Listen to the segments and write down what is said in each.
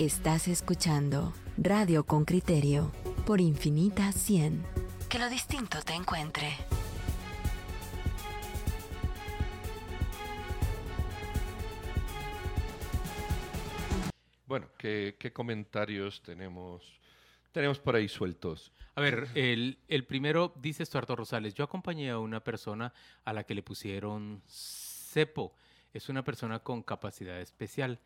Estás escuchando Radio con Criterio por Infinita 100. Que lo distinto te encuentre. Bueno, ¿qué, qué comentarios tenemos, tenemos por ahí sueltos? A ver, el, el primero dice Estuardo Rosales, yo acompañé a una persona a la que le pusieron cepo. Es una persona con capacidad especial.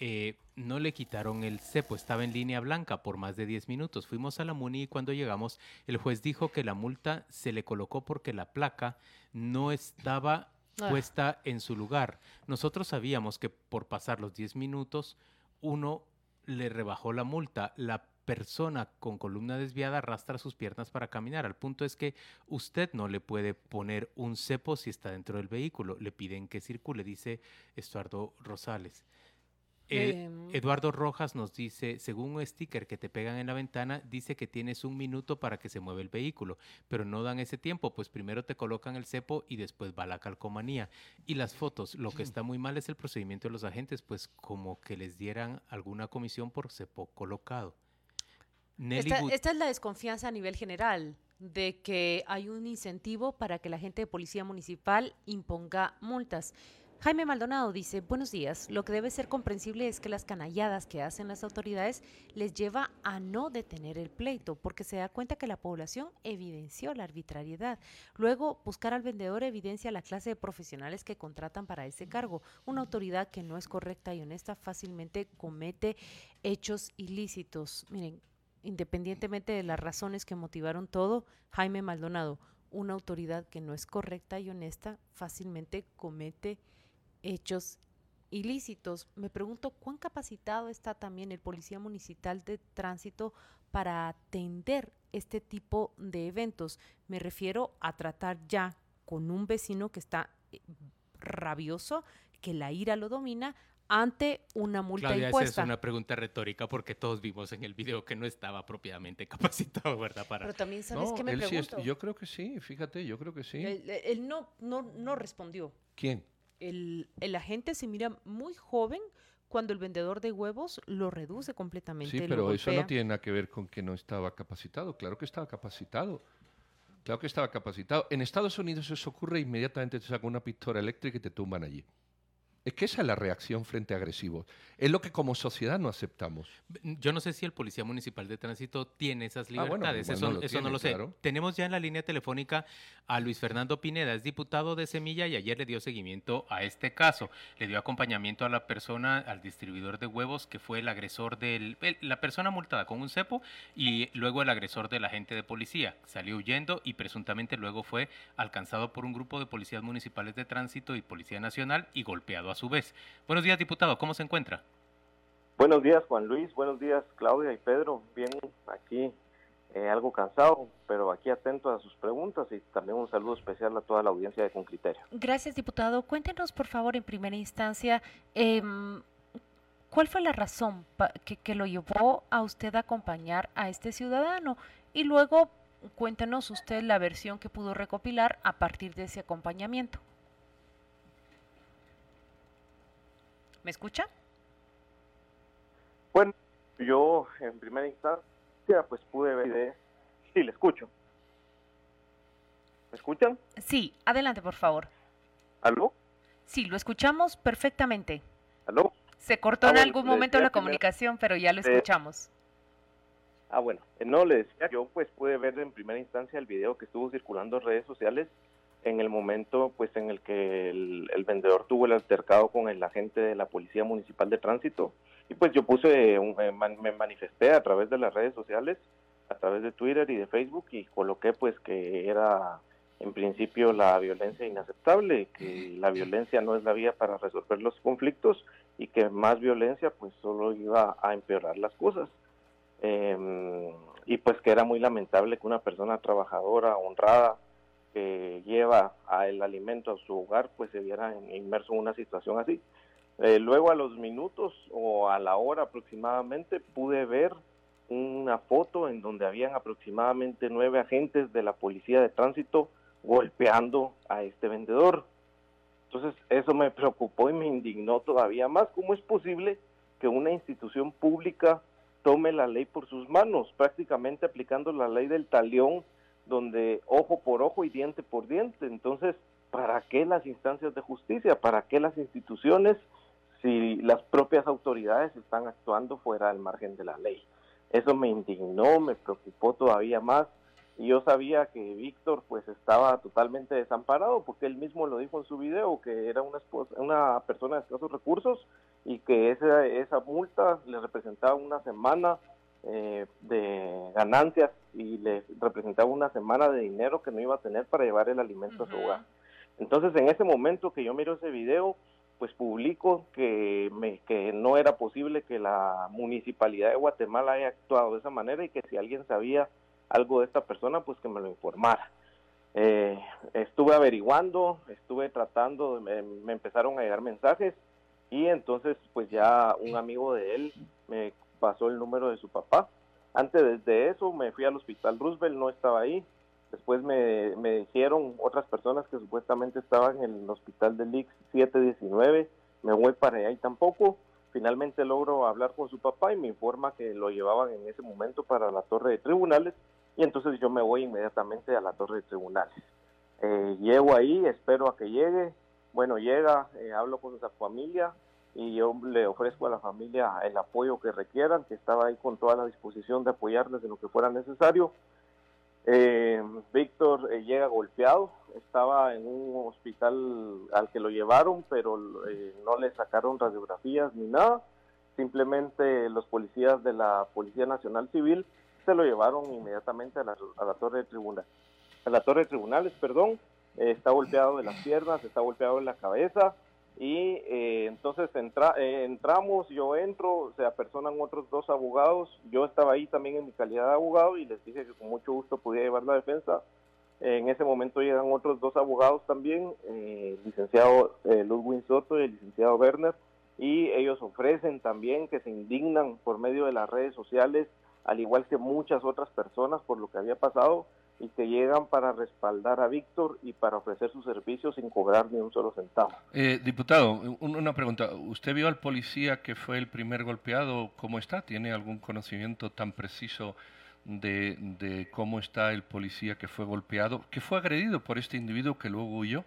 Eh, no le quitaron el cepo, estaba en línea blanca por más de 10 minutos. Fuimos a la MUNI y cuando llegamos, el juez dijo que la multa se le colocó porque la placa no estaba Ah. puesta en su lugar. Nosotros sabíamos que por pasar los 10 minutos, uno le rebajó la multa. La persona con columna desviada arrastra sus piernas para caminar. Al punto es que usted no le puede poner un cepo si está dentro del vehículo. Le piden que circule, dice Estuardo Rosales. Eh. Eduardo Rojas nos dice, según un sticker que te pegan en la ventana, dice que tienes un minuto para que se mueva el vehículo, pero no dan ese tiempo, pues primero te colocan el cepo y después va la calcomanía. Y las fotos, lo que está muy mal es el procedimiento de los agentes, pues como que les dieran alguna comisión por cepo colocado. Esta, esta es la desconfianza a nivel general de que hay un incentivo para que la gente de policía municipal imponga multas. Jaime Maldonado dice, buenos días, lo que debe ser comprensible es que las canalladas que hacen las autoridades les lleva a no detener el pleito, porque se da cuenta que la población evidenció la arbitrariedad. Luego, buscar al vendedor evidencia la clase de profesionales que contratan para ese cargo. Una autoridad que no es correcta y honesta fácilmente comete hechos ilícitos. Miren, independientemente de las razones que motivaron todo, Jaime Maldonado, una autoridad que no es correcta y honesta, fácilmente comete hechos ilícitos. Me pregunto cuán capacitado está también el policía municipal de tránsito para atender este tipo de eventos. Me refiero a tratar ya con un vecino que está eh, rabioso, que la ira lo domina ante una multa Claudia, esa es impuesta. una pregunta retórica porque todos vimos en el video que no estaba propiamente capacitado, ¿verdad? Para... Pero también sabes No, que me él sí es- pregunto. yo creo que sí, fíjate, yo creo que sí. Él, él no, no, no respondió. ¿Quién? El, el agente se mira muy joven cuando el vendedor de huevos lo reduce completamente. Sí, pero eso no tiene nada que ver con que no estaba capacitado. Claro que estaba capacitado. Claro que estaba capacitado. En Estados Unidos eso ocurre inmediatamente te sacan una pistola eléctrica y te tumban allí. Es que esa es la reacción frente a agresivos. Es lo que como sociedad no aceptamos. Yo no sé si el Policía Municipal de Tránsito tiene esas Ah, bueno, libertades. eso lo eso no lo sé. Tenemos ya en la línea telefónica a Luis Fernando Pineda, es diputado de Semilla y ayer le dio seguimiento a este caso. Le dio acompañamiento a la persona, al distribuidor de huevos, que fue el agresor del. el- la persona multada con un cepo y luego el agresor del agente de policía. Salió huyendo y presuntamente luego fue alcanzado por un grupo de policías municipales de tránsito y Policía Nacional y golpeado a su vez. Buenos días, diputado, ¿cómo se encuentra? Buenos días, Juan Luis. Buenos días, Claudia y Pedro. Bien, aquí eh, algo cansado, pero aquí atento a sus preguntas y también un saludo especial a toda la audiencia de Con Criterio. Gracias, diputado. Cuéntenos, por favor, en primera instancia, em, ¿cuál fue la razón que, que lo llevó a usted a acompañar a este ciudadano? Y luego, cuéntenos usted la versión que pudo recopilar a partir de ese acompañamiento. ¿Me escucha? Bueno, yo en primera instancia pues pude ver... de- Sí, le escucho. ¿Me escuchan? Sí, adelante, por favor. ¿Aló? Sí, lo escuchamos perfectamente. ¿Aló? Se cortó Ah, en bueno, algún momento la primero- comunicación, pero ya lo Eh, escuchamos. Ah, bueno, eh, no le decía, yo pues pude ver en primera instancia el video que estuvo circulando en redes sociales en el momento pues en el que el, vendedor tuvo el altercado con el agente de la Policía Municipal de Tránsito y pues yo puse, me manifesté a través de las redes sociales, a través de Twitter y de Facebook y coloqué pues que era en principio la violencia inaceptable, que la violencia no es la vía para resolver los conflictos y que más violencia pues solo iba a empeorar las cosas. Eh, y pues que era muy lamentable que una persona trabajadora, honrada, que lleva a el alimento a su hogar, pues se viera inmerso en una situación así. Eh, luego a los minutos o a la hora aproximadamente pude ver una foto en donde habían aproximadamente nueve agentes de la policía de tránsito golpeando a este vendedor. Entonces eso me preocupó y me indignó todavía más. ¿Cómo es posible que una institución pública tome la ley por sus manos, prácticamente aplicando la ley del talión, donde ojo por ojo y diente por diente. Entonces, ¿para qué las instancias de justicia? ¿Para qué las instituciones si las propias autoridades están actuando fuera del margen de la ley? Eso me indignó, me preocupó todavía más y yo sabía que Víctor pues estaba totalmente desamparado porque él mismo lo dijo en su video que era una, una persona de escasos recursos y que esa, esa multa le representaba una semana eh, de ganancias y le representaba una semana de dinero que no iba a tener para llevar el alimento a su hogar. Entonces en ese momento que yo miro ese video, pues publico que, me, que no era posible que la municipalidad de Guatemala haya actuado de esa manera y que si alguien sabía algo de esta persona, pues que me lo informara. Eh, estuve averiguando, estuve tratando, me, me, empezaron a llegar mensajes y entonces pues ya un amigo de él me pasó el número de su papá. Antes de eso me fui al hospital Roosevelt, no estaba ahí. Después me, me dijeron otras personas que supuestamente estaban en el hospital del Lix 719, me voy para allá y tampoco. Finalmente logro hablar con su papá y me informa que lo llevaban en ese momento para la torre de tribunales y entonces yo me voy inmediatamente a la torre de tribunales. Eh, llego ahí, espero a que llegue, bueno, llega, eh, hablo con esa familia y yo le ofrezco a la familia el apoyo que requieran, que estaba ahí con toda la disposición de apoyarles en lo que fuera necesario. Eh, Víctor llega golpeado, estaba en un hospital al que lo llevaron, pero no le sacaron radiografías ni nada. Simplemente los policías de la Policía Nacional Civil se lo llevaron inmediatamente a la, a la torre de tribunales. A la torre de tribunales, perdón, eh, está golpeado de las piernas, está golpeado en la cabeza y eh, entonces entra, eh, entramos, yo entro, se apersonan otros dos abogados, yo estaba ahí también en mi calidad de abogado y les dije que con mucho gusto podía llevar la defensa. En ese momento llegan otros dos abogados también, el licenciado Ludwig Soto y el licenciado Werner, y ellos ofrecen también que se indignan por medio de las redes sociales al igual que muchas otras personas por lo que había pasado y que llegan para respaldar a Víctor y para ofrecer sus servicios sin cobrar ni un solo centavo. Eh, diputado, una pregunta. ¿Usted vio al policía que fue el primer golpeado? ¿Cómo está? ¿Tiene algún conocimiento tan preciso de, de cómo está el policía que fue golpeado, que fue agredido por este individuo que luego huyó?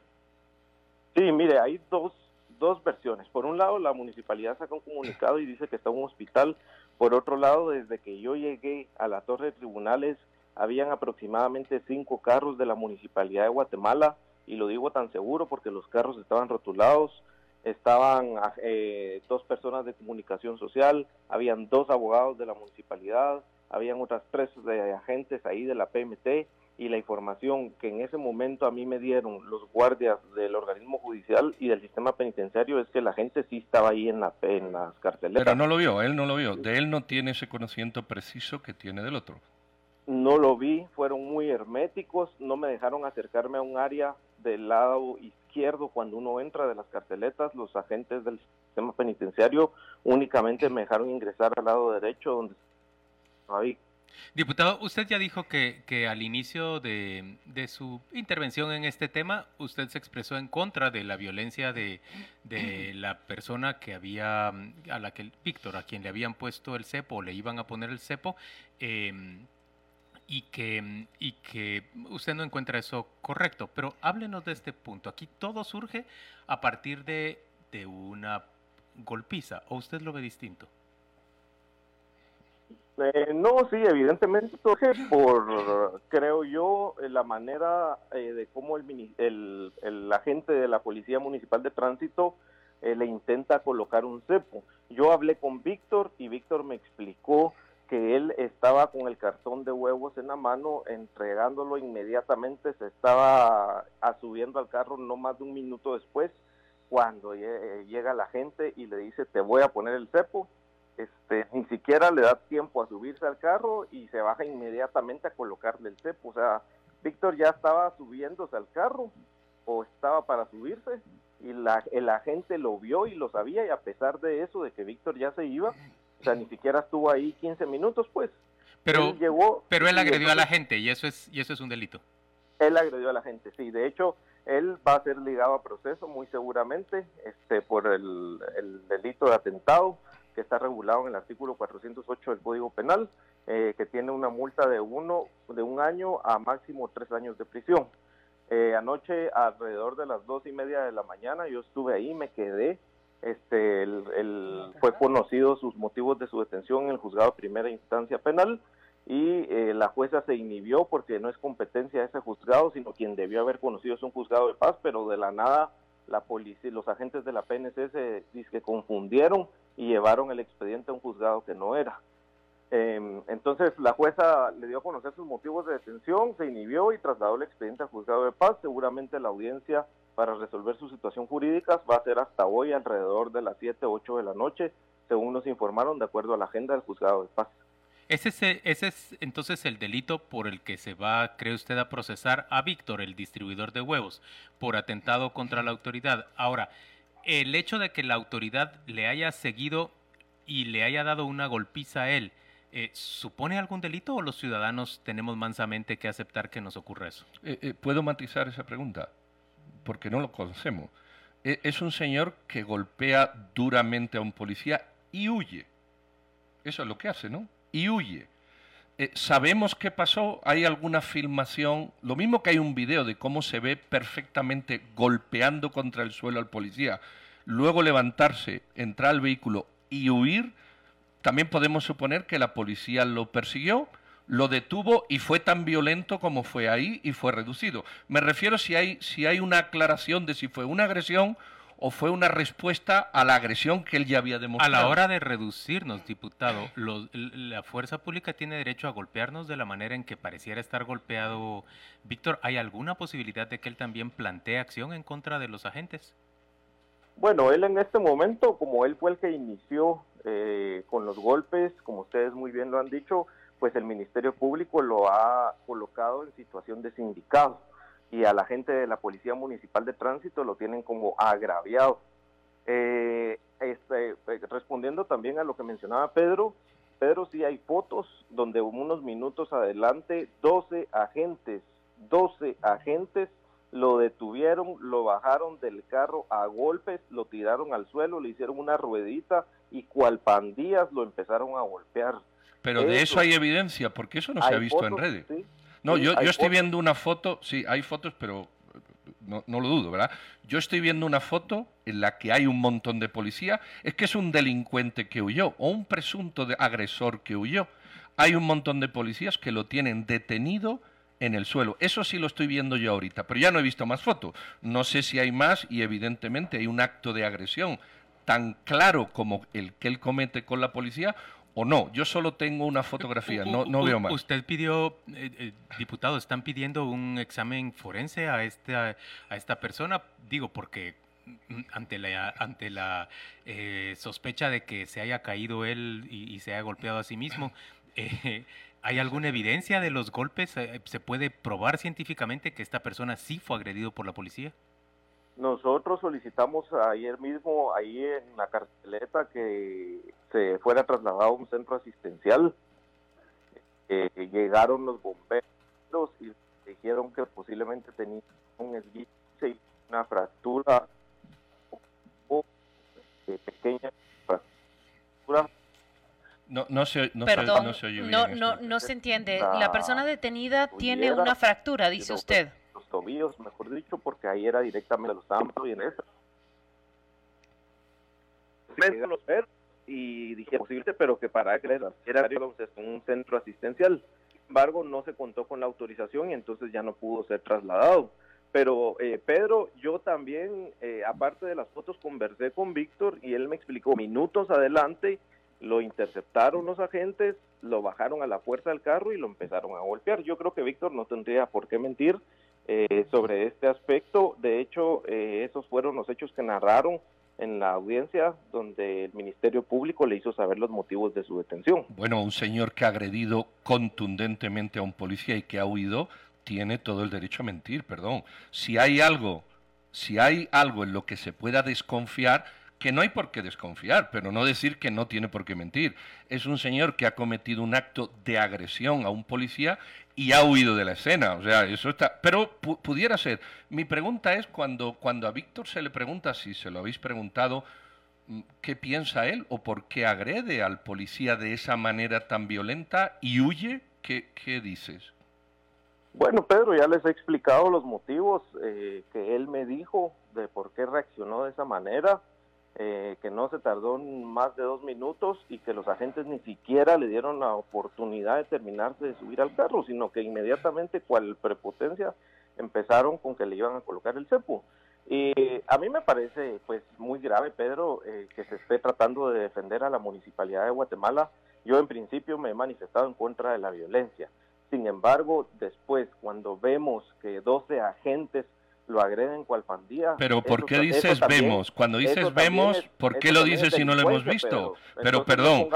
Sí, mire, hay dos, dos versiones. Por un lado, la municipalidad saca un comunicado y dice que está en un hospital por otro lado, desde que yo llegué a la torre de tribunales, habían aproximadamente cinco carros de la municipalidad de Guatemala, y lo digo tan seguro porque los carros estaban rotulados, estaban eh, dos personas de comunicación social, habían dos abogados de la municipalidad, habían otras tres agentes ahí de la PMT, y la información que en ese momento a mí me dieron los guardias del organismo judicial y del sistema penitenciario es que la gente sí estaba ahí en, la, en las carceletas. Pero no lo vio, él no lo vio. De él no tiene ese conocimiento preciso que tiene del otro. No lo vi, fueron muy herméticos, no me dejaron acercarme a un área del lado izquierdo cuando uno entra de las carceletas, los agentes del sistema penitenciario únicamente me dejaron ingresar al lado derecho donde Diputado, usted ya dijo que, que al inicio de, de, su intervención en este tema, usted se expresó en contra de la violencia de, de, la persona que había, a la que, Víctor, a quien le habían puesto el cepo, o le iban a poner el cepo, em, y, que, y que usted no encuentra eso correcto. Pero háblenos de este punto. Aquí todo surge a partir de, de una golpiza, ¿o usted lo ve distinto? Eh, no, sí, evidentemente por, creo yo, eh, la manera eh, de cómo el, el, el, agente de la Policía Municipal de Tránsito le intenta colocar un cepo. Yo hablé con Víctor y Víctor me explicó que él estaba con el cartón de huevos en la mano, entregándolo inmediatamente, se estaba subiendo al carro no más de un minuto después, cuando llega la gente y le dice, te voy a poner el cepo este, ni siquiera le da tiempo a subirse al carro y se baja inmediatamente a colocarle el cepo. O sea, Víctor ya estaba subiéndose al carro o estaba para subirse y la, el agente lo vio y lo sabía y a pesar de eso, de que Víctor ya se iba, o sea, ni siquiera estuvo ahí 15 minutos, pues. Pero él, llegó, pero él agredió a la gente y eso es y eso es un delito. Él agredió a la gente, sí. De hecho, él va a ser ligado a proceso muy seguramente este por el, el delito de atentado que está regulado en el artículo 408 del Código Penal, eh, que tiene una multa de uno de un año a máximo tres años de prisión. Eh, anoche, alrededor de las dos y media de la mañana, yo estuve ahí, me quedé. Este, el, fue conocido sus motivos de su detención en el juzgado de primera instancia penal y eh, la jueza se inhibió porque no es competencia de ese juzgado, sino quien debió haber conocido es un juzgado de paz, pero de la nada la policía, los agentes de la PNC se que confundieron y llevaron el expediente a un juzgado que no era. Em, entonces la jueza le dio a conocer sus motivos de detención, se inhibió y trasladó el expediente al juzgado de paz. Seguramente la audiencia para resolver su situación jurídica va a ser hasta hoy alrededor de las 7, 8 de la noche, según nos informaron de acuerdo a la agenda del juzgado de paz. Ese es, ese es entonces el delito por el que se va, cree usted, a procesar a Víctor, el distribuidor de huevos, por atentado contra la autoridad. Ahora, el hecho de que la autoridad le haya seguido y le haya dado una golpiza a él, eh, ¿supone algún delito o los ciudadanos tenemos mansamente que aceptar que nos ocurra eso? Eh, eh, ¿Puedo matizar esa pregunta? Porque no lo conocemos. es un señor que golpea duramente a un policía y huye. Eso es lo que hace, ¿no? Y huye. ¿Sabemos qué pasó? ¿Hay alguna filmación? Lo mismo que hay un video de cómo se ve perfectamente golpeando contra el suelo al policía, luego levantarse, entrar al vehículo y huir también podemos suponer que la policía lo persiguió, lo detuvo y fue tan violento como fue ahí y fue reducido. Me refiero si hay, si hay una aclaración de si fue una agresión o fue una respuesta a la agresión que él ya había demostrado. A la hora de reducirnos, diputado, la fuerza pública tiene derecho a golpearnos de la manera en que pareciera estar golpeado Víctor. ¿Hay alguna posibilidad de que él también plantee acción en contra de los agentes? Bueno, él en este momento, como él fue el que inició eh, con los golpes, como ustedes muy bien lo han dicho, pues el Ministerio Público lo ha colocado en situación de sindicado y a la gente de la Policía Municipal de Tránsito lo tienen como agraviado. Eh, este, eh, respondiendo también a lo que mencionaba Pedro, Pedro, sí hay fotos donde unos minutos adelante 12 agentes, 12 agentes lo detuvieron, lo bajaron del carro a golpes, lo tiraron al suelo, le hicieron una ruedita y cual pandillas lo empezaron a golpear. Pero de eso hay evidencia, porque eso no se ha visto en redes. no, yo, yo estoy viendo una foto, sí, hay fotos, pero no, no, lo dudo, ¿verdad? Yo estoy viendo una foto en la que hay un montón de policía, es que es un delincuente que huyó o un presunto de agresor que huyó. Hay un montón de policías que lo tienen detenido en el suelo. Eso sí lo estoy viendo yo ahorita, pero ya no he visto más fotos. No sé si hay más y evidentemente hay un acto de agresión tan claro como el que él comete con la policía o no. Yo solo tengo una fotografía, no, no veo más. Usted pidió, eh, eh, diputado, están pidiendo un examen forense a esta, a esta persona, digo, porque mm, ante la, ante la eh, sospecha de que se haya caído él y, y se haya golpeado a sí mismo, ¿Hay alguna evidencia de los golpes? Eh, ¿Se puede probar científicamente que esta persona sí fue agredido por la policía? Nosotros solicitamos ayer mismo ahí en la carceleta que se fuera trasladado a un centro asistencial. Eh, llegaron los bomberos y dijeron que posiblemente tenía un esguince y una fractura o eh, pequeña fractura no, no se, no Perdón, no, se no, no, no, se entiende. La, persona detenida tiene una fractura, dice usted. Los tobillos, mejor dicho, porque ahí era directamente los ambos y en eso. Y dije posible, pero que para que era un centro asistencial. Sin embargo, no se contó con la autorización y entonces ya no pudo ser trasladado. Pero eh, Pedro, yo también, eh, aparte de las fotos, conversé con Víctor y él me explicó minutos adelante lo interceptaron los agentes, lo bajaron a la fuerza del carro y lo empezaron a golpear. Yo creo que Víctor no tendría por qué mentir eh, sobre este aspecto. De hecho, eh, esos fueron los hechos que narraron en la audiencia donde el Ministerio Público le hizo saber los motivos de su detención. Bueno, un señor que ha agredido contundentemente a un policía y que ha huido tiene todo el derecho a mentir, perdón. Si hay algo, si hay algo en lo que se pueda desconfiar, que no hay por qué desconfiar, pero no decir que no tiene por qué mentir. Es un señor que ha cometido un acto de agresión a un policía y ha huido de la escena. O sea, eso está. Pero pudiera ser. Mi pregunta es cuando, cuando a Víctor se le pregunta, si se lo habéis preguntado, mm, qué piensa él o por qué agrede al policía de esa manera tan violenta y huye. ¿Qué, qué dices? Bueno, Pedro, ya les he explicado los motivos eh, que él me dijo de por qué reaccionó de esa manera, eh, que no se tardó más de dos minutos y que los agentes ni siquiera le dieron la oportunidad de terminarse de subir al carro, sino que inmediatamente, cual prepotencia, empezaron con que le iban a colocar el cepo. Y a mí me parece pues muy grave, Pedro, eh, que se esté tratando de defender a la municipalidad de Guatemala. Yo en principio me he manifestado en contra de la violencia sin embargo, después, cuando vemos que 12 agentes lo agreden cual pandilla. Pero ¿por qué dices vemos? Cuando dices vemos, ¿por qué lo dices si no lo hemos visto? Pero, perdón.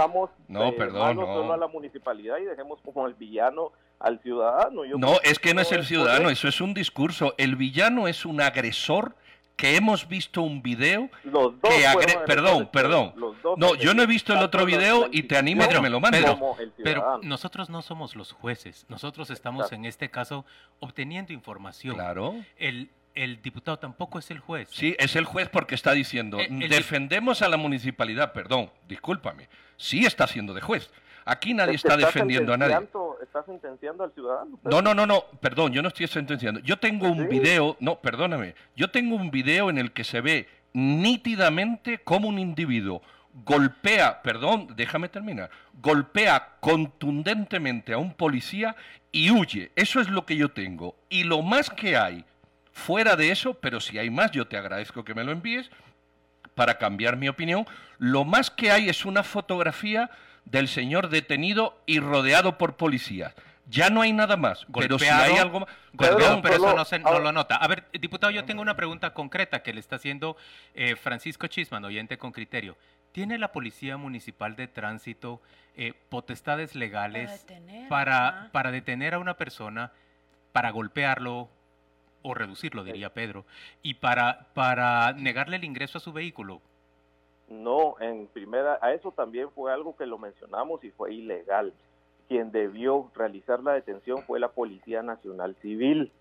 No, perdón, no. A la municipalidad y dejemos como el villano al ciudadano. no, es que no es el ciudadano, eso es un discurso. El villano es un agresor que hemos visto un video que agre... Perdón, perdón. No, yo no he visto el otro video y te animo a que me lo mandes. Pero, nosotros no somos los jueces. Nosotros estamos en este caso obteniendo información. Claro. El, el diputado tampoco es el juez. Sí, es el juez porque está diciendo, defendemos a la municipalidad, perdón, discúlpame, sí está siendo de juez. Aquí nadie está defendiendo a nadie. ¿Estás sentenciando al ciudadano? No, no, no, no, perdón, yo no estoy sentenciando. Yo tengo un video, no, perdóname, yo tengo un video en el que se ve nítidamente como un individuo golpea, perdón, déjame terminar, golpea contundentemente a un policía y huye. Eso es lo que yo tengo. Y lo más que hay fuera de eso, pero si hay más, yo te agradezco que me lo envíes para cambiar mi opinión, lo más que hay es una fotografía del señor detenido y rodeado por policías. Ya no hay nada más. pero si hay algo más. pero eso no, se, no, lo nota. A ver, diputado, yo tengo una pregunta concreta que le está haciendo eh, Francisco Chisman, oyente con criterio. ¿Tiene la Policía Municipal de Tránsito eh, potestades legales para, para, detener a una persona, para golpearlo o reducirlo, diría Pedro, y para, para negarle el ingreso a su vehículo? No, en primera, a eso también fue algo que lo mencionamos y fue ilegal. Quien debió realizar la detención fue la Policía Nacional Civil.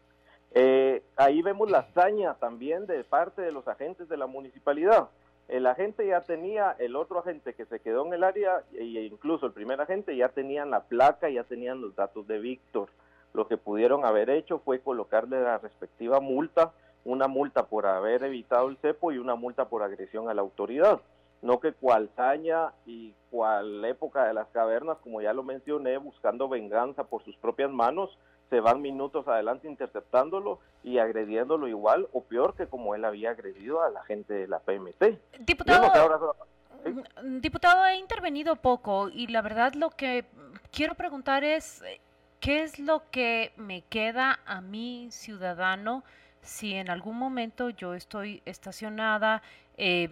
Eh, ahí vemos la hazaña también de parte de los agentes de la municipalidad. El agente ya tenía, el otro agente que se quedó en el área, e incluso el primer agente ya tenían la placa, ya tenían los datos de Víctor. Lo que pudieron haber hecho fue colocarle la respectiva multa, una multa por haber evitado el cepo y una multa por agresión a la autoridad no que cual saña y cual época de las cavernas, como ya lo mencioné, buscando venganza por sus propias manos, se van minutos adelante interceptándolo y agrediéndolo igual o peor que como él había agredido a la gente de la PMT. Diputado, mm, diputado, ha intervenido poco y la verdad lo que quiero preguntar es, ¿qué es lo que me queda a mí, ciudadano, si en algún momento yo estoy estacionada, eh,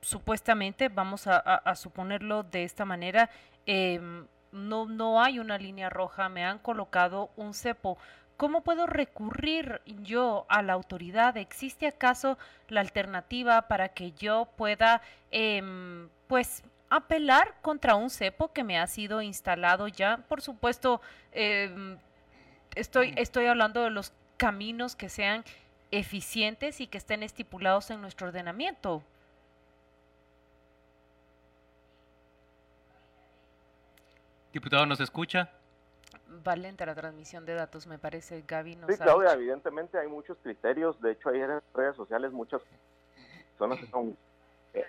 supuestamente, vamos a, suponerlo de esta manera, em, no, no hay una línea roja, me han colocado un cepo. ¿Cómo puedo recurrir yo a la autoridad? ¿Existe acaso la alternativa para que yo pueda, em, pues, apelar contra un cepo que me ha sido instalado ya? Por supuesto, em, estoy, estoy hablando de los caminos que sean eficientes y que estén estipulados en nuestro ordenamiento. Diputado, ¿nos escucha? Va lenta la transmisión de datos, me parece, Gaby. sí, Claudia, evidentemente hay muchos criterios. De hecho, hay en redes sociales muchas personas son... Eh,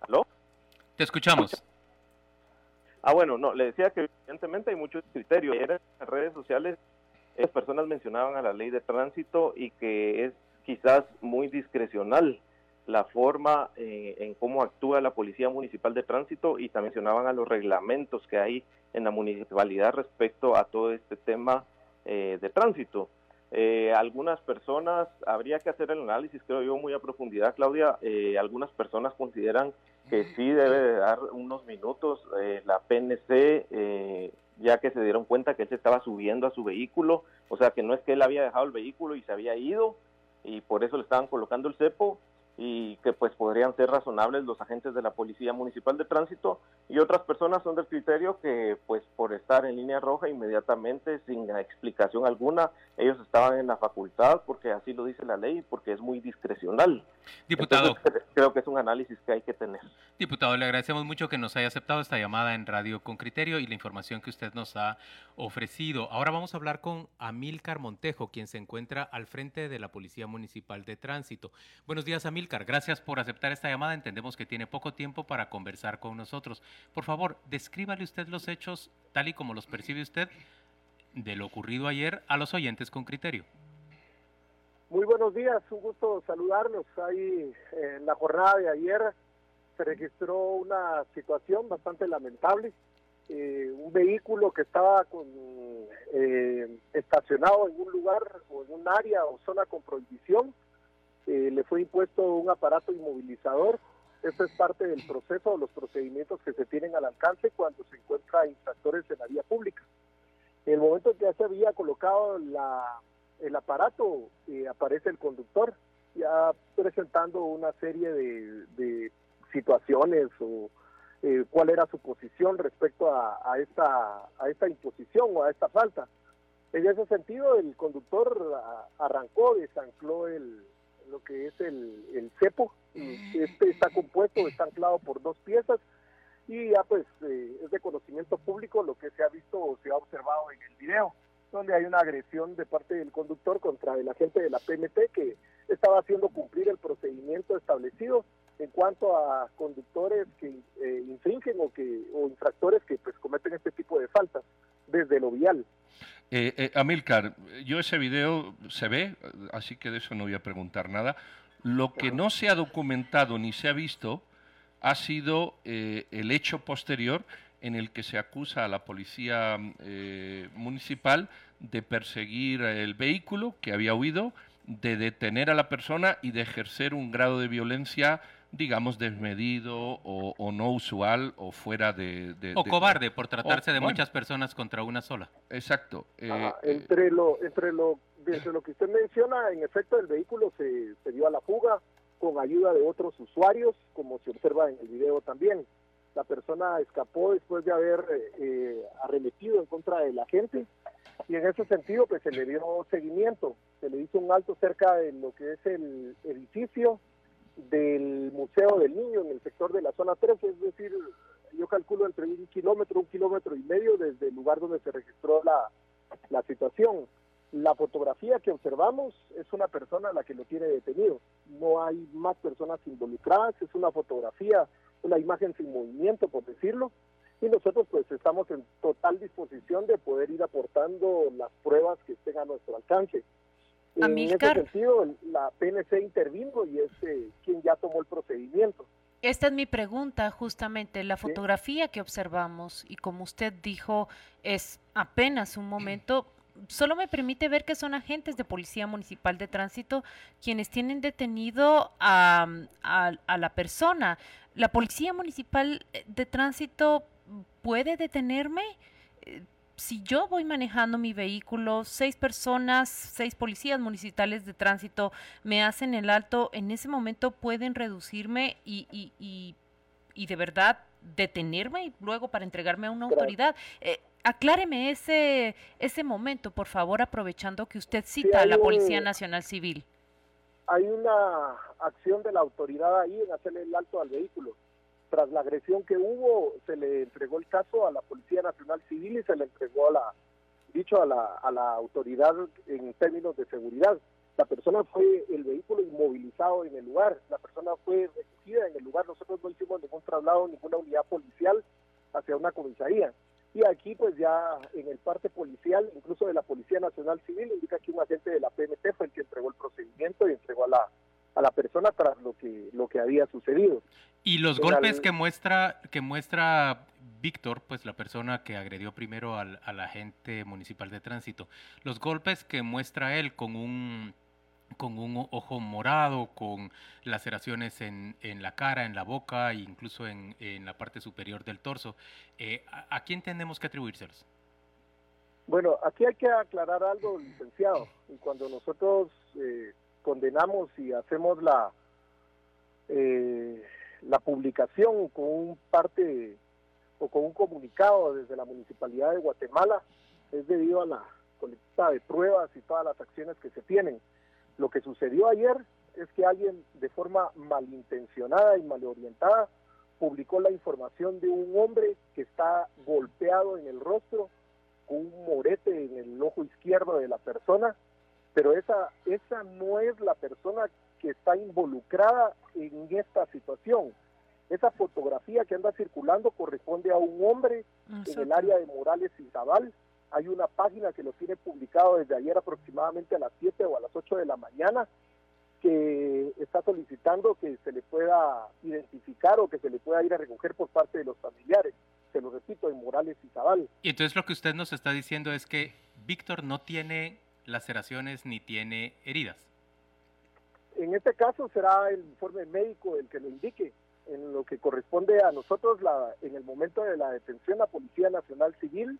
¿Aló? Te escuchamos. Ah, bueno, no, le decía que evidentemente hay muchos criterios. En las redes sociales, esas personas mencionaban a la ley de tránsito y que es quizás muy discrecional la forma eh, en cómo actúa la Policía Municipal de Tránsito y también mencionaban a los reglamentos que hay en la municipalidad respecto a todo este tema eh, de tránsito. Eh, algunas personas, habría que hacer el análisis, creo yo, muy a profundidad, Claudia. algunas personas consideran que sí debe de dar unos minutos la PNC, ya que se dieron cuenta que él se estaba subiendo a su vehículo, o sea que no es que él había dejado el vehículo y se había ido y por eso le estaban colocando el cepo, y que pues podrían ser razonables los agentes de la Policía Municipal de Tránsito y otras personas son del criterio que pues por estar en línea roja inmediatamente sin explicación alguna ellos estaban en la facultad porque así lo dice la ley porque es muy discrecional. Diputado. creo que es un análisis que hay que tener. Diputado, le agradecemos mucho que nos haya aceptado esta llamada en Radio con Criterio y la información que usted nos ha ofrecido. Ahora vamos a hablar con Amílcar Montejo, quien se encuentra al frente de la Policía Municipal de Tránsito. Buenos días, Amílcar. Gracias por aceptar esta llamada. Entendemos que tiene poco tiempo para conversar con nosotros. Por favor, descríbale usted los hechos tal y como los percibe usted de lo ocurrido ayer a los oyentes con criterio. Muy buenos días, un gusto saludarlos. Ahí en la jornada de ayer se registró una situación bastante lamentable. Eh, un vehículo que estaba con, eh, estacionado en un lugar o en un área o zona con prohibición, eh, le fue impuesto un aparato inmovilizador. Eso es parte del proceso, los procedimientos que se tienen al alcance cuando se encuentra infractores en la vía pública. En el momento que ya se había colocado la, el aparato, aparece el conductor ya presentando una serie de situaciones o eh, cuál era su posición respecto a, esta, a esta imposición o a esta falta. En ese sentido, el conductor arrancó, desancló el, lo que es el, el cepo. Este está compuesto, está anclado por dos piezas y ya pues eh, es de conocimiento público lo que se ha visto o se ha observado en el video, donde hay una agresión de parte del conductor contra el agente de la PNT que estaba haciendo cumplir el procedimiento establecido en cuanto a conductores que eh, infringen o que o infractores que pues cometen este tipo de faltas desde lo vial. Eh, eh, Amilcar, yo ese video se ve, así que de eso no voy a preguntar nada. Lo que no se ha documentado ni se ha visto ha sido el hecho posterior en el que se acusa a la policía municipal de perseguir el vehículo que había huido, de detener a la persona y de ejercer un grado de violencia digamos, desmedido o, no usual o fuera de... o cobarde por tratarse de muchas personas contra una sola. Exacto. Eh, entre, lo, entre, lo, entre lo que usted menciona, en efecto, el vehículo se, se dio a la fuga con ayuda de otros usuarios, como se observa en el video también. La persona escapó después de haber eh, arremetido en contra de la gente y en ese sentido pues se le dio seguimiento, se le hizo un alto cerca de lo que es el edificio del Museo del Niño en el sector de la zona 3, es decir, yo calculo entre un kilómetro, un kilómetro y medio desde el lugar donde se registró la, la situación. La fotografía que observamos es una persona la que lo tiene detenido. No hay más personas involucradas, es una fotografía, una imagen sin movimiento, por decirlo. Y nosotros pues estamos en total disposición de poder ir aportando las pruebas que estén a nuestro alcance. En ese sentido, la PNC intervino y es eh, quien ya tomó el procedimiento. Esta es mi pregunta, justamente. La fotografía que observamos, y como usted dijo, es apenas un momento, solo me permite ver que son agentes de Policía Municipal de Tránsito quienes tienen detenido a, a la persona. ¿La Policía Municipal de Tránsito puede detenerme? Si yo voy manejando mi vehículo, seis personas, seis policías municipales de tránsito me hacen el alto, en ese momento pueden reducirme y, y, y, de verdad detenerme y luego para entregarme a una autoridad. Eh, acláreme ese, ese momento, por favor, aprovechando que usted cita a la Policía Nacional Civil. Hay una acción de la autoridad ahí en hacerle el alto al vehículo tras la agresión que hubo, se le entregó el caso a la Policía Nacional Civil y se le entregó a la, dicho a la, a la autoridad en términos de seguridad. La persona fue, el vehículo inmovilizado en el lugar, la persona fue recogida en el lugar, nosotros no hicimos ningún traslado, ninguna unidad policial hacia una comisaría. Y aquí pues ya en el parte policial, incluso de la Policía Nacional Civil, indica que un agente de la PNT fue el que entregó el procedimiento y entregó a la, a la persona tras lo que, lo que había sucedido. Y los golpes que muestra, que muestra Víctor, pues la persona que agredió primero al, agente municipal de tránsito, los golpes que muestra él con un con un ojo morado, con laceraciones en, en la cara, en la boca e incluso en, en la parte superior del torso. Eh, ¿a, quién tenemos que atribuírselos? Bueno, aquí hay que aclarar algo, licenciado. Y cuando nosotros eh, condenamos y hacemos la, eh, la publicación con un parte o con un comunicado desde la Municipalidad de Guatemala es debido a la colecta de pruebas y todas las acciones que se tienen. Lo que sucedió ayer es que alguien de forma malintencionada y malorientada publicó la información de un hombre que está golpeado en el rostro con un morete en el ojo izquierdo de la persona, pero esa, esa no es la persona que está involucrada en esta situación. Esa fotografía que anda circulando corresponde a un hombre en el área de Morales y Zabal. Hay una página que lo tiene publicado desde ayer aproximadamente a las 7 o a las 8 de la mañana que está solicitando que se le pueda identificar o que se le pueda ir a recoger por parte de los familiares. Se lo repito, en Morales y Zabal. Y entonces lo que usted nos está diciendo es que Víctor no tiene laceraciones ni tiene heridas. En este caso será el informe médico el que lo indique. En lo que corresponde a nosotros, la, en el momento de la detención, la Policía Nacional Civil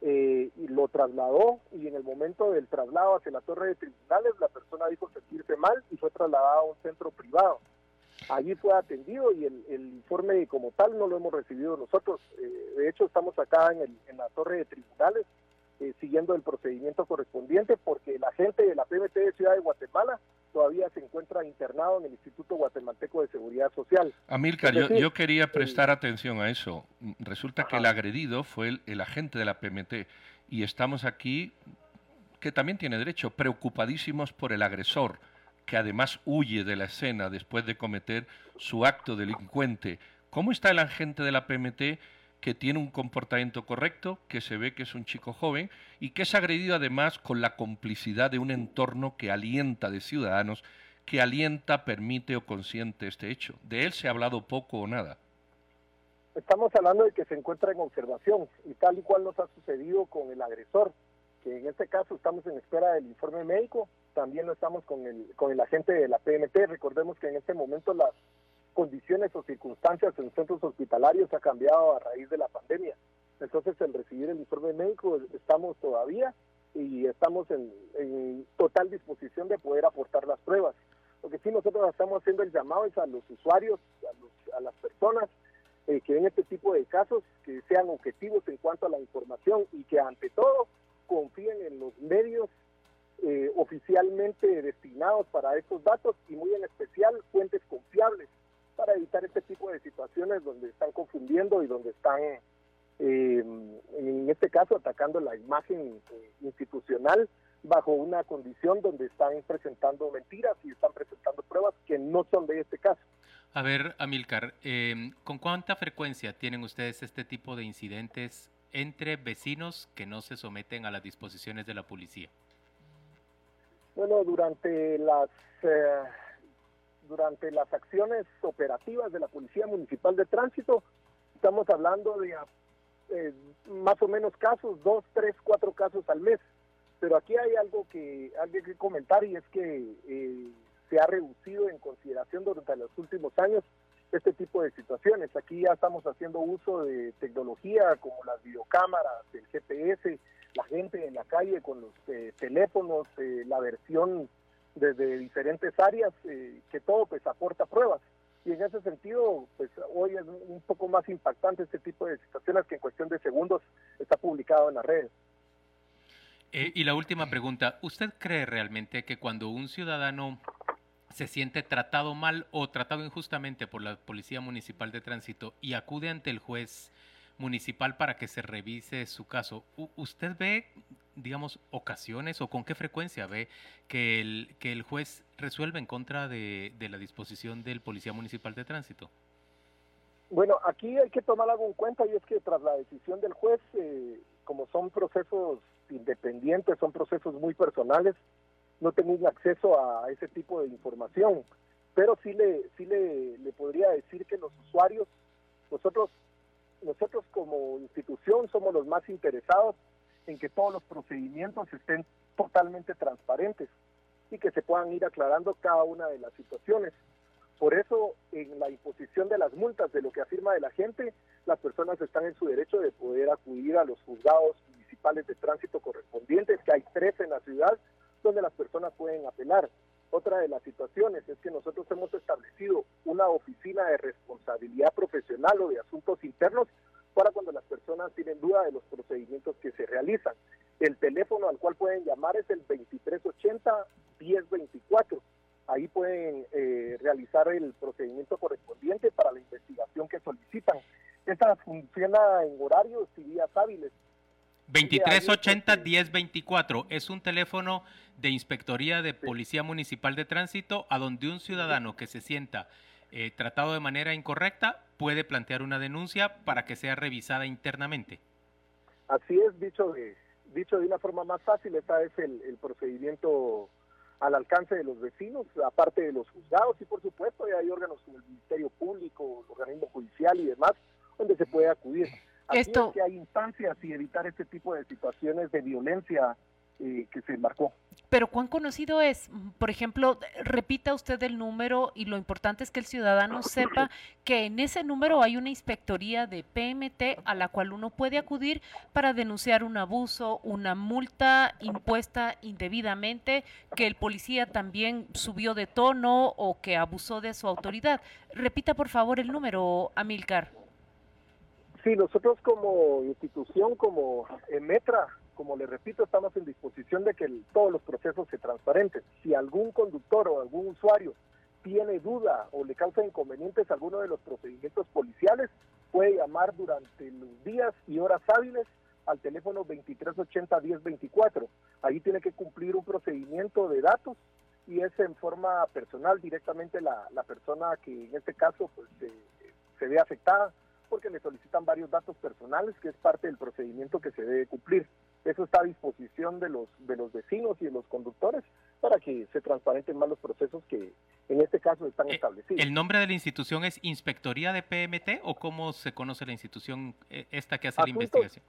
eh, y lo trasladó y en el momento del traslado hacia la torre de tribunales la persona dijo sentirse mal y fue trasladada a un centro privado. Allí fue atendido y el, informe como tal no lo hemos recibido nosotros. Eh, de hecho, estamos acá en, el, en la torre de tribunales eh, siguiendo el procedimiento correspondiente porque la gente de la PMT de Ciudad de Guatemala todavía se encuentra internado en el Instituto Guatemalteco de Seguridad Social. Amilcar, yo, quería prestar atención a eso. Resulta que el agredido fue el, agente de la PMT y estamos aquí, que también tiene derecho, preocupadísimos por el agresor, que además huye de la escena después de cometer su acto delincuente. ¿Cómo está el agente de la PMT? Que tiene un comportamiento correcto, que se ve que es un chico joven y que es agredido además con la complicidad de un entorno que alienta de ciudadanos, que alienta, permite o consiente este hecho. De él se ha hablado poco o nada. Estamos hablando de que se encuentra en observación y tal y cual nos ha sucedido con el agresor, que en este caso estamos en espera del informe médico, también lo estamos con el, con el agente de la PMT. Recordemos que en este momento las condiciones o circunstancias en centros hospitalarios ha cambiado a raíz de la pandemia. Entonces, en recibir el informe médico estamos todavía y estamos en, total disposición de poder aportar las pruebas. Lo que sí nosotros estamos haciendo el llamado es a los usuarios, a, las personas eh, que ven este tipo de casos, que sean objetivos en cuanto a la información y que ante todo confíen en los medios eh, oficialmente destinados para estos datos y muy en especial fuentes confiables para evitar este tipo de situaciones donde están confundiendo y donde están, eh, en este caso, atacando la imagen eh, institucional bajo una condición donde están presentando mentiras y están presentando pruebas que no son de este caso. A ver, Amilcar, eh, ¿con cuánta frecuencia tienen ustedes este tipo de incidentes entre vecinos que no se someten a las disposiciones de la policía? Bueno, durante las durante las acciones operativas de la Policía Municipal de Tránsito, estamos hablando de eh, más o menos casos, dos, tres, cuatro casos al mes. Pero aquí hay algo que hay que comentar y es que eh, se ha reducido en consideración durante los últimos años este tipo de situaciones. Aquí ya estamos haciendo uso de tecnología como las videocámaras, el GPS, la gente en la calle con los eh, teléfonos, la versión desde diferentes áreas, eh, que todo pues aporta pruebas. Y en ese sentido, pues hoy es un poco más impactante este tipo de situaciones que en cuestión de segundos está publicado en las redes. Eh, y la última pregunta, ¿usted cree realmente que cuando un ciudadano se siente tratado mal o tratado injustamente por la Policía Municipal de Tránsito y acude ante el juez municipal para que se revise su caso, ¿usted ve digamos, ocasiones o con qué frecuencia ve que el, que el juez resuelve en contra de, la disposición del Policía Municipal de Tránsito? Bueno, aquí hay que tomar algo en cuenta y es que tras la decisión del juez, eh, como son procesos independientes, son procesos muy personales, no tengo acceso a ese tipo de información, pero sí le, sí le, le podría decir que los usuarios, nosotros, nosotros como somos los más interesados en que todos los procedimientos estén totalmente transparentes y que se puedan ir aclarando cada una de las situaciones. Por eso, en la imposición de las multas, de lo que afirma de la gente, las personas están en su derecho de poder acudir a los juzgados municipales de tránsito correspondientes, que hay tres en la ciudad, donde las personas pueden apelar. Otra de las situaciones es que nosotros hemos establecido una oficina de responsabilidad profesional o de asuntos internos para cuando las personas tienen duda de los procedimientos que se realizan. El teléfono al cual pueden llamar es el 2380-1024. Ahí pueden eh, realizar el procedimiento correspondiente para la investigación que solicitan. Esta funciona en horarios y días hábiles. 2380-1024 es un teléfono de Inspectoría de Policía Municipal de Tránsito a donde un ciudadano que se sienta eh, tratado de manera incorrecta puede plantear una denuncia para que sea revisada internamente. Así es, dicho de, dicho de una forma más fácil, ese es el, el procedimiento al alcance de los vecinos, aparte de los juzgados y por supuesto hay órganos como el Ministerio Público, el organismo judicial y demás, donde se puede acudir. Esto... que hay instancias y evitar este tipo de situaciones de violencia eh, que se marcó. Pero cuán conocido es, por ejemplo, repita usted el número y lo importante es que el ciudadano sepa que en ese número hay una inspectoría de PMT a la cual uno puede acudir para denunciar un abuso, una multa impuesta indebidamente, que el policía también subió de tono o que abusó de su autoridad. Repita por favor el número, Amilcar. Sí, nosotros como institución, como Metra, como le repito, estamos en disposición de que todos los procesos se transparenten. Si algún conductor o algún usuario tiene duda o le causa inconvenientes a alguno de los procedimientos policiales, puede llamar durante los días y horas hábiles al teléfono 2380-1024. Ahí tiene que cumplir un procedimiento de datos y es en forma personal directamente la, persona que en este caso pues, se ve afectada porque le solicitan varios datos personales, que es parte del procedimiento que se debe cumplir. Eso está a disposición de los, de los vecinos y de los conductores para que se transparenten más los procesos que en este caso están eh, establecidos. ¿El nombre de la institución es Inspectoría de PMT o cómo se conoce la institución eh, esta que hace la investigación?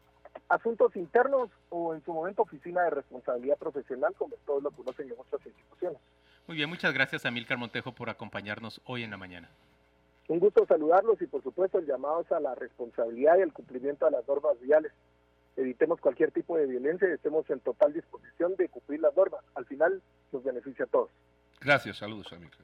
Asuntos internos o en su momento Oficina de Responsabilidad Profesional, como todos lo conocen en otras instituciones. Muy bien, muchas gracias a Milcar Montejo por acompañarnos hoy en la mañana. Un gusto saludarlos y por supuesto el llamado a la responsabilidad y el cumplimiento de las normas viales. Evitemos cualquier tipo de violencia y estemos en total disposición de cumplir las normas. Al final nos beneficia a todos. Gracias, saludos, amigos.